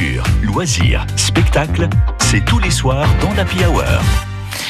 Culture, loisirs, spectacles, c'est tous les soirs dans l'Happy Hour.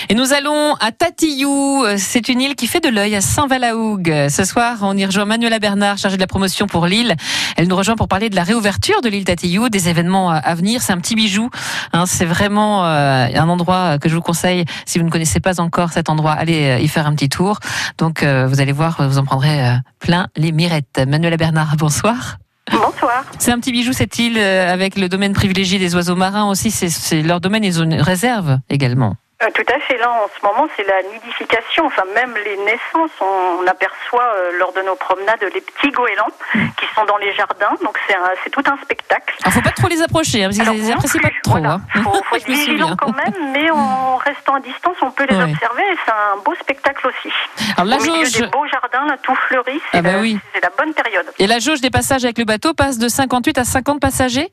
Et nous allons à Tatillou. C'est une île qui fait de l'œil à Saint-Valahougue. Ce soir, on y rejoint Manuela Bernard, chargée de la promotion pour l'île. Elle nous rejoint pour parler de la réouverture de l'île Tatillou, des événements à venir. C'est un petit bijou. Hein. c'est vraiment euh, un endroit que je vous conseille. Si vous ne connaissez pas encore cet endroit, allez euh, y faire un petit tour. Donc, euh, vous allez voir, vous en prendrez plein les mirettes. Manuela Bernard, bonsoir. Bonsoir. C'est un petit bijou cette île avec le domaine privilégié des oiseaux marins aussi. C'est leur domaine, ont une réserve également. Euh, tout à fait. Là, en ce moment, c'est la nidification. Enfin, même les naissances, on, aperçoit euh, lors de nos promenades les petits goélands qui sont dans les jardins. Donc, c'est tout un spectacle. Il ne faut pas trop les approcher, hein, parce qu'ils les apprécient pas trop. Voilà. Il hein. faut, être vigilant quand même, mais en restant à distance, on peut les observer et c'est un beau spectacle aussi. Alors, la Au jauge... des beaux jardins, là, tout fleuri, c'est ah bah oui. la bonne période. Et la jauge des passages avec le bateau passe de 58 à 50 passagers?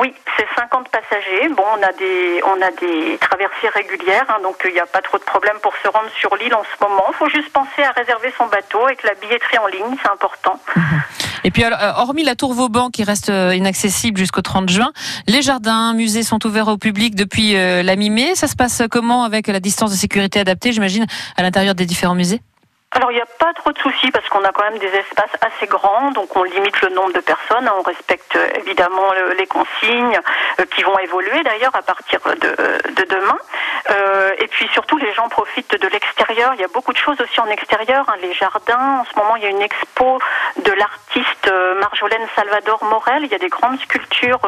Oui, c'est 50 passagers. Bon, on a des, on a des traversées régulières, hein, donc il n'y a pas trop de problème pour se rendre sur l'île en ce moment. Il faut juste penser à réserver son bateau avec la billetterie en ligne, c'est important. Et puis, euh, hormis la tour Vauban qui reste euh, inaccessible jusqu'au 30 juin, les jardins, musées sont ouverts au public depuis euh, la mi-mai. Ça se passe comment avec la distance de sécurité adaptée, j'imagine, à l'intérieur des différents musées? Alors il n'y a pas trop de soucis parce qu'on a quand même des espaces assez grands, donc on limite le nombre de personnes, on respecte euh, évidemment les consignes euh, qui vont évoluer d'ailleurs à partir de, demain. Euh, et puis surtout les gens profitent de l'extérieur, il y a beaucoup de choses aussi en extérieur, hein. les jardins, en ce moment il y a une expo de l'artiste Marjolaine Salvador Morel, il y a des grandes sculptures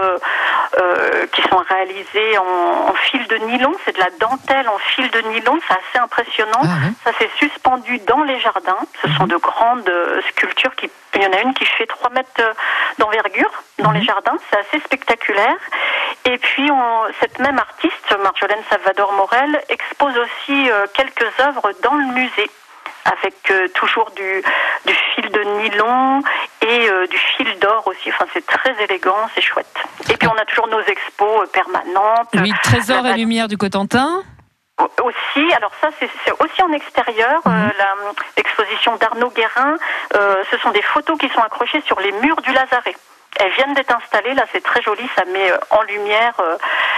qui sont réalisées en, fil de nylon, c'est de la dentelle en fil de nylon, c'est assez impressionnant, ah ça s'est suspendu dans les jardins. Ce sont de grandes euh, sculptures. Qui, il y en a une qui fait 3 mètres euh, d'envergure dans les mhm. jardins. C'est assez spectaculaire. Et puis, cette même artiste, Marjolaine Salvador Morel, expose aussi euh, quelques œuvres dans le musée avec toujours du, du, fil de nylon et du fil d'or aussi. Enfin, c'est très élégant, c'est chouette. Et puis, on a toujours nos expos permanentes. Oui, Trésor et Lumière du Cotentin. Aussi, alors ça c'est aussi en extérieur, mhm. euh, l'exposition d'Arnaud Guérin, euh, ce sont des photos qui sont accrochées sur les murs du Lazaret. Elles viennent d'être installées, là c'est très joli, ça met euh, en lumière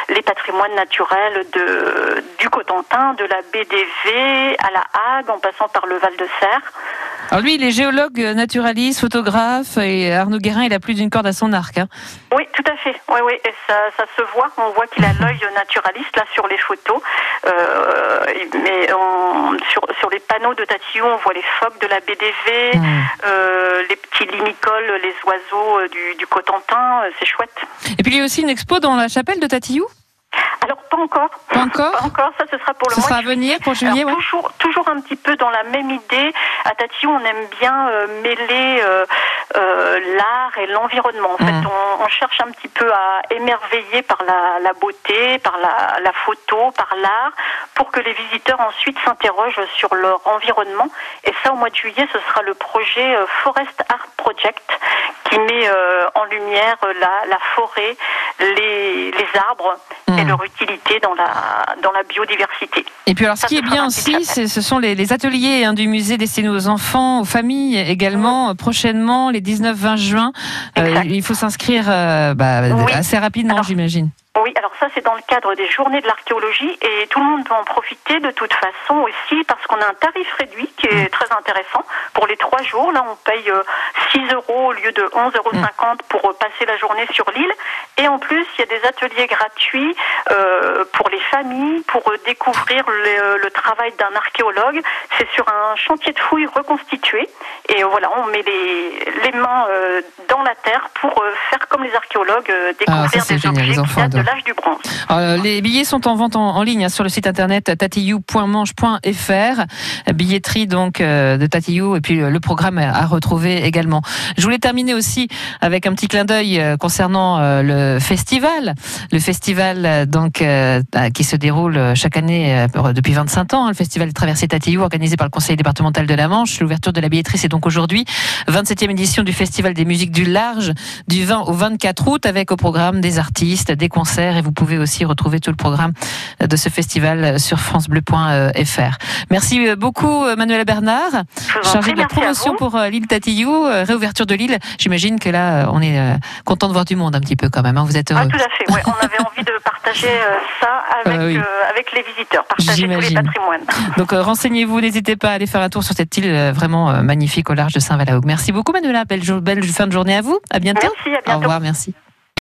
les patrimoines naturels de, du Cotentin, de la BDV à la Hague, en passant par le Val de Serre. Alors lui, il est géologue, naturaliste, photographe, et Arnaud Guérin, il a plus d'une corde à son arc. Hein. Oui, tout à fait. Oui, oui, et ça, ça se voit. On voit qu'il a l'œil naturaliste là sur les photos. Euh, mais sur, sur les panneaux de Tatillon, on voit les phoques de la BDV, mmh. euh, les petits limicoles, les oiseaux euh, du, du Cotentin. C'est chouette. Et puis il y a aussi une expo dans la chapelle de Tatillou pas encore. Pas encore. Pas encore. Ça, ce sera pour le ce sera à venir pour juillet. toujours, toujours un petit peu dans la même idée. À Tatillon, on aime bien euh, mêler euh, euh, l'art et l'environnement. En fait, mm. on, cherche un petit peu à émerveiller par la, beauté, par la, la photo, par l'art, pour que les visiteurs ensuite s'interrogent sur leur environnement. Et ça, au mois de juillet, ce sera le projet Forest Art Project qui met en lumière la, la forêt, les, les arbres et hmm. leur utilité dans la, dans la biodiversité. Et puis alors ce qui est bien aussi, ce sont les, ateliers hein, du musée destinés aux enfants, aux familles également, prochainement, les 19-20 juin. Euh, il faut s'inscrire euh, bah, assez rapidement, j'imagine. Oui, alors ça c'est dans le cadre des journées de l'archéologie et tout le monde peut en profiter de toute façon aussi parce qu'on a un tarif réduit qui est mm. très intéressant. Pour les trois jours, là on paye 6 euh, euros au lieu de 11,50 euros mm. pour euh, passer la journée sur l'île. Et en plus, il y a des ateliers gratuits euh, pour les familles, pour découvrir le, travail d'un archéologue. C'est sur un chantier de fouilles reconstitué. Et voilà, on met les, les mains dans la terre pour faire comme les archéologues, ah, découvrir des objets datent de. Euh, les billets sont en vente en, ligne hein, sur le site internet tatillou.manche.fr. Billetterie donc euh, de Tatillou et puis le programme à retrouver également. Je voulais terminer aussi avec un petit clin d'œil euh, concernant le festival, le festival donc qui se déroule chaque année depuis 25 ans, hein, le festival Traversée Tatillou organisé par le Conseil départemental de la Manche. L'ouverture de la billetterie c'est donc aujourd'hui, 27e édition du Festival des musiques du large du 20 au 24 août avec au programme des artistes, des concerts et vous pouvez aussi retrouver tout le programme de ce festival sur francebleu.fr. Merci beaucoup Manuela Bernard, chargée de la promotion pour l'île Tatillou, réouverture de l'île. J'imagine que là on est content de voir du monde un petit peu quand même. Hein. Vous êtes heureux. Ah, tout à fait. Ouais, on avait envie de partager euh, ça avec, euh, avec les visiteurs, partager tous les patrimoines. Donc euh, renseignez-vous, n'hésitez pas à aller faire un tour sur cette île vraiment magnifique au large de Saint-Valahoug. Merci beaucoup Manuela, belle, belle fin de journée à vous. À bientôt. Merci, à bientôt. Au revoir, merci.